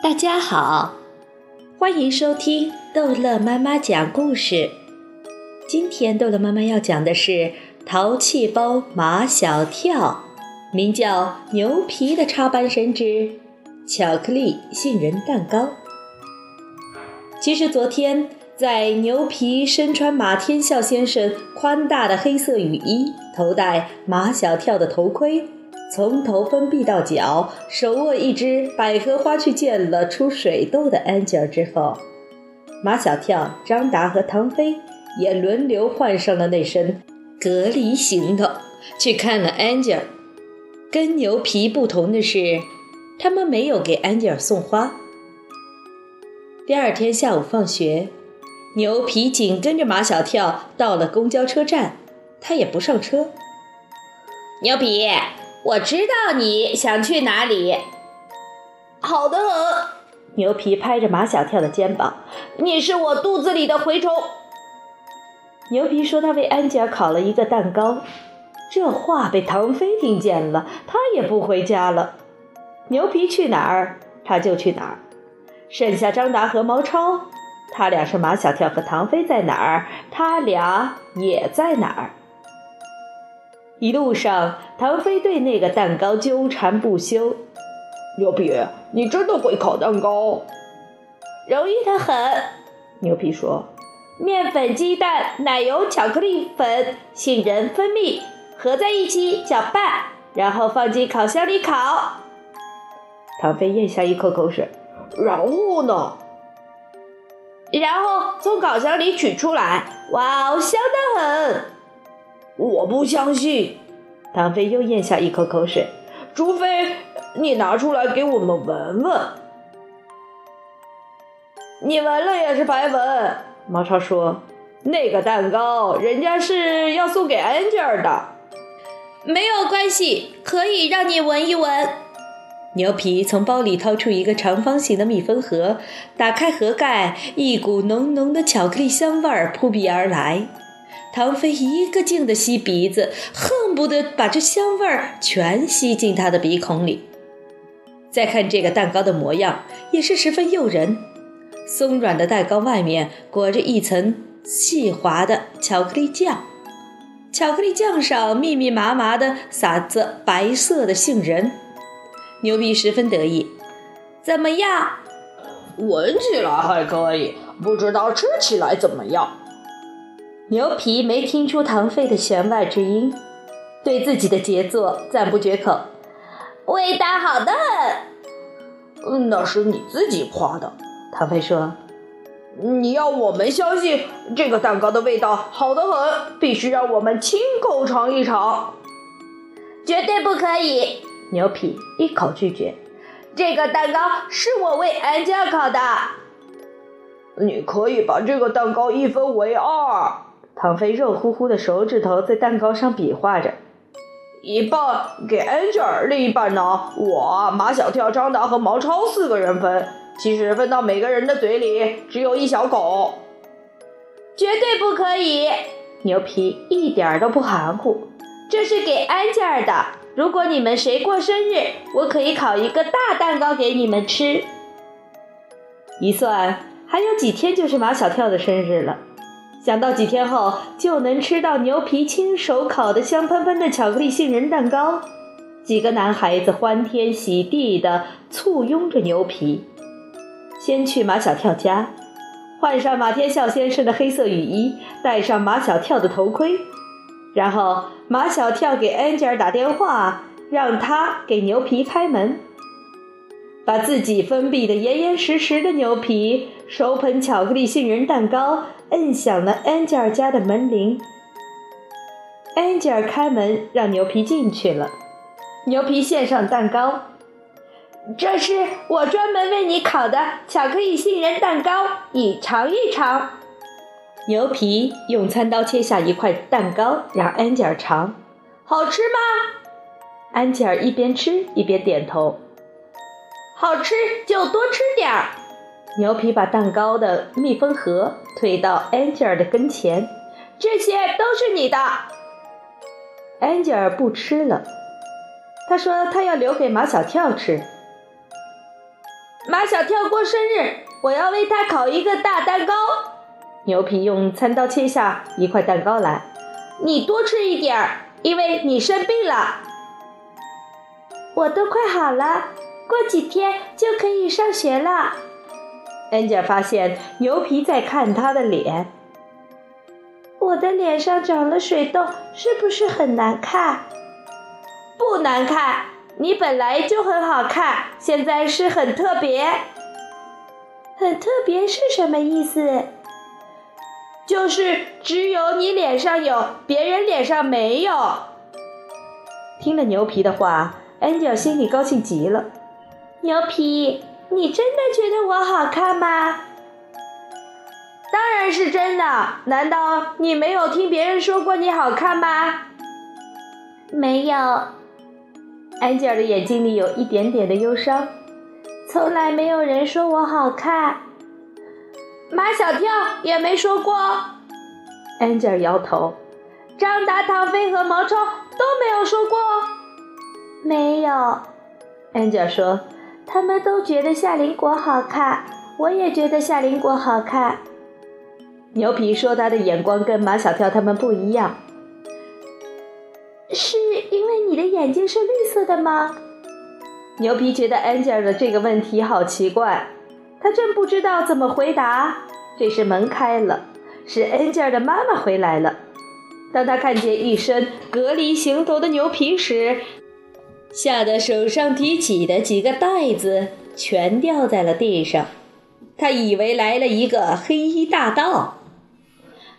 大家好，欢迎收听逗乐妈妈讲故事。今天逗乐妈妈要讲的是《淘气包马小跳》，名叫《牛皮的插班生之巧克力杏仁蛋糕》。其实昨天，在牛皮身穿马天笑先生宽大的黑色雨衣，头戴马小跳的头盔。从头分臂到脚，手握一只百合花去见了出水痘的 Angel 之后，马小跳、张达和唐飞也轮流换上了那身隔离行头，去看了 Angel。跟牛皮不同的是，他们没有给 Angel 送花。第二天下午放学，牛皮紧跟着马小跳到了公交车站，他也不上车。牛皮。我知道你想去哪里。好的很。牛皮拍着马小跳的肩膀：“你是我肚子里的蛔虫。”牛皮说：“他为安吉尔烤了一个蛋糕。”这话被唐飞听见了，他也不回家了。牛皮去哪儿，他就去哪儿。剩下张达和毛超，他俩是马小跳和唐飞在哪儿，他俩也在哪儿。一路上，唐飞对那个蛋糕纠缠不休。牛皮，你真的会烤蛋糕？容易的很。牛皮说：“面粉、鸡蛋、奶油、巧克力粉、杏仁、蜂蜜合在一起搅拌，然后放进烤箱里烤。”唐飞咽下一口口水。然后呢？然后从烤箱里取出来。哇哦，香得很。我不相信，唐飞又咽下一口口水。除非你拿出来给我们闻闻。你闻了也是白闻。毛超说：“那个蛋糕人家是要送给安吉尔的。”没有关系，可以让你闻一闻。牛皮从包里掏出一个长方形的密封盒，打开盒盖，一股浓浓的巧克力香味儿扑鼻而来。唐飞一个劲地吸鼻子，恨不得把这香味儿全吸进他的鼻孔里。再看这个蛋糕的模样，也是十分诱人。松软的蛋糕外面裹着一层细滑的巧克力酱，巧克力酱上密密麻麻地撒着白色的杏仁。牛皮十分得意：“怎么样？闻起来还可以，不知道吃起来怎么样。”牛皮没听出唐飞的弦外之音，对自己的杰作赞不绝口。味道好的很，那是你自己夸的。唐飞说：“你要我们相信这个蛋糕的味道好得很，必须让我们亲口尝一尝。绝对不可以！”牛皮一口拒绝。这个蛋糕是我为安吉尔烤的。你可以把这个蛋糕一分为二。唐飞肉乎乎的手指头在蛋糕上比划着，一半给 Angel，另一半呢，我马小跳、张达和毛超四个人分。其实分到每个人的嘴里只有一小口，绝对不可以！牛皮一点都不含糊，这是给 Angel 的。如果你们谁过生日，我可以烤一个大蛋糕给你们吃。一算，还有几天就是马小跳的生日了。想到几天后就能吃到牛皮亲手烤的香喷喷的巧克力杏仁蛋糕，几个男孩子欢天喜地地簇拥着牛皮，先去马小跳家，换上马天笑先生的黑色雨衣，戴上马小跳的头盔，然后马小跳给安吉尔打电话，让他给牛皮开门，把自己封闭的严严实实的牛皮手捧巧克力杏仁蛋糕。摁响了安吉尔家的门铃，安吉尔开门让牛皮进去了。牛皮献上蛋糕，这是我专门为你烤的巧克力杏仁蛋糕，你尝一尝。牛皮用餐刀切下一块蛋糕，让安吉尔尝，好吃吗？安吉尔一边吃一边点头，好吃就多吃点儿。牛皮把蛋糕的密封盒推到安吉尔的跟前，这些都是你的。安吉尔不吃了，他说他要留给马小跳吃。马小跳过生日，我要为他烤一个大蛋糕。牛皮用餐刀切下一块蛋糕来，你多吃一点儿，因为你生病了。我都快好了，过几天就可以上学了。恩吉尔发现牛皮在看他的脸。我的脸上长了水痘，是不是很难看？不难看，你本来就很好看，现在是很特别。很特别是什么意思？就是只有你脸上有，别人脸上没有。听了牛皮的话，安吉尔心里高兴极了。牛皮，你真的觉得我好看吗？当然是真的。难道你没有听别人说过你好看吗？没有。安吉尔的眼睛里有一点点的忧伤。从来没有人说我好看。马小跳也没说过。安吉尔摇头。张达、唐飞和毛超都没有说过。没有。安吉尔说：“他们都觉得夏林果好看，我也觉得夏林果好看。”牛皮说：“他的眼光跟马小跳他们不一样，是因为你的眼睛是绿色的吗？”牛皮觉得安吉尔的这个问题好奇怪，他正不知道怎么回答。这时门开了，是安吉尔的妈妈回来了。当他看见一身隔离行头的牛皮时，吓得手上提起的几个袋子全掉在了地上。他以为来了一个黑衣大盗。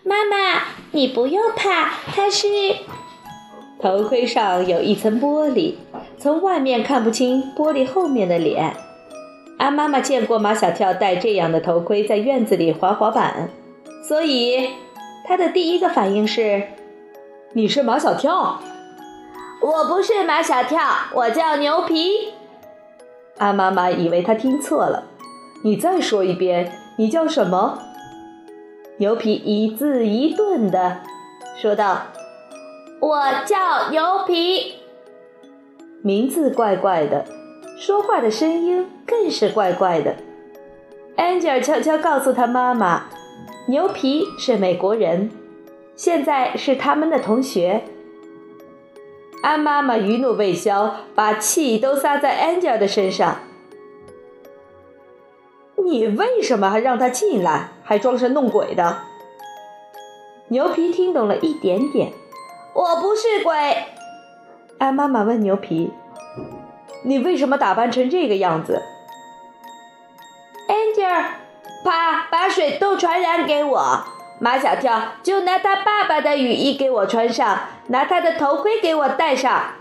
妈妈，你不用怕，他是……头盔上有一层玻璃。从外面看不清玻璃后面的脸。安妈妈见过马小跳戴这样的头盔在院子里滑滑板，所以她的第一个反应是：“你是马小跳？”“我不是马小跳，我叫牛皮。”安妈妈以为他听错了，“你再说一遍，你叫什么？”牛皮一字一顿的说道：“我叫牛皮。”名字怪怪的，说话的声音更是怪怪的。安吉尔悄悄告诉他妈妈：“牛皮是美国人，现在是他们的同学。”安妈妈余怒未消，把气都撒在安吉尔的身上。你为什么还让他进来，还装神弄鬼的？牛皮听懂了一点点。我不是鬼。安妈妈问牛皮：“你为什么打扮成这个样子？”安吉尔怕把水都传染给我，马小跳就拿他爸爸的雨衣给我穿上，拿他的头盔给我戴上。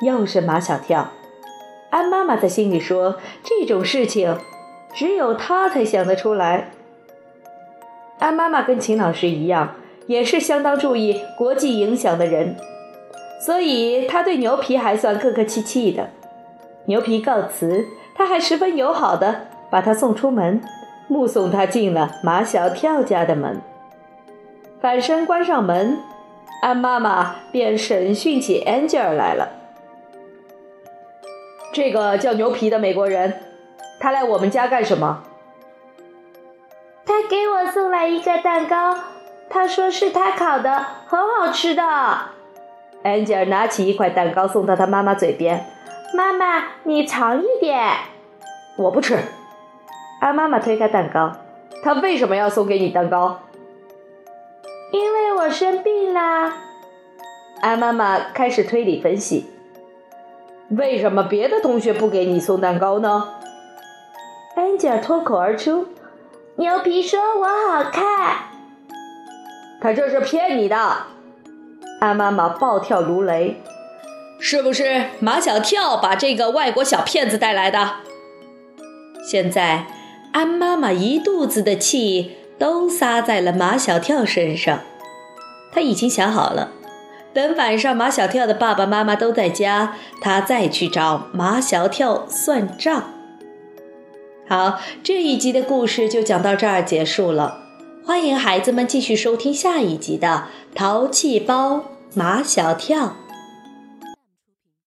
又是马小跳，安妈妈在心里说：“这种事情只有他才想得出来。”安妈妈跟秦老师一样，也是相当注意国际影响的人。所以他对牛皮还算客客气气的。牛皮告辞，他还十分友好的把他送出门，目送他进了马小跳家的门。反身关上门，安妈妈便审讯起安吉尔来了。这个叫牛皮的美国人，他来我们家干什么？他给我送来一个蛋糕，他说是他烤的，很好吃的。安吉尔拿起一块蛋糕送到他妈妈嘴边，妈妈，你尝一点。我不吃。安妈妈推开蛋糕，她为什么要送给你蛋糕？因为我生病啦。安妈妈开始推理分析，为什么别的同学不给你送蛋糕呢？安吉尔脱口而出：“牛皮说我好看。”他这是骗你的。安妈妈暴跳如雷：“是不是马小跳把这个外国小骗子带来的？”现在，安妈妈一肚子的气都撒在了马小跳身上。她已经想好了，等晚上马小跳的爸爸妈妈都在家，他再去找马小跳算账。好，这一集的故事就讲到这儿结束了。欢迎孩子们继续收听下一集的《淘气包马小跳》。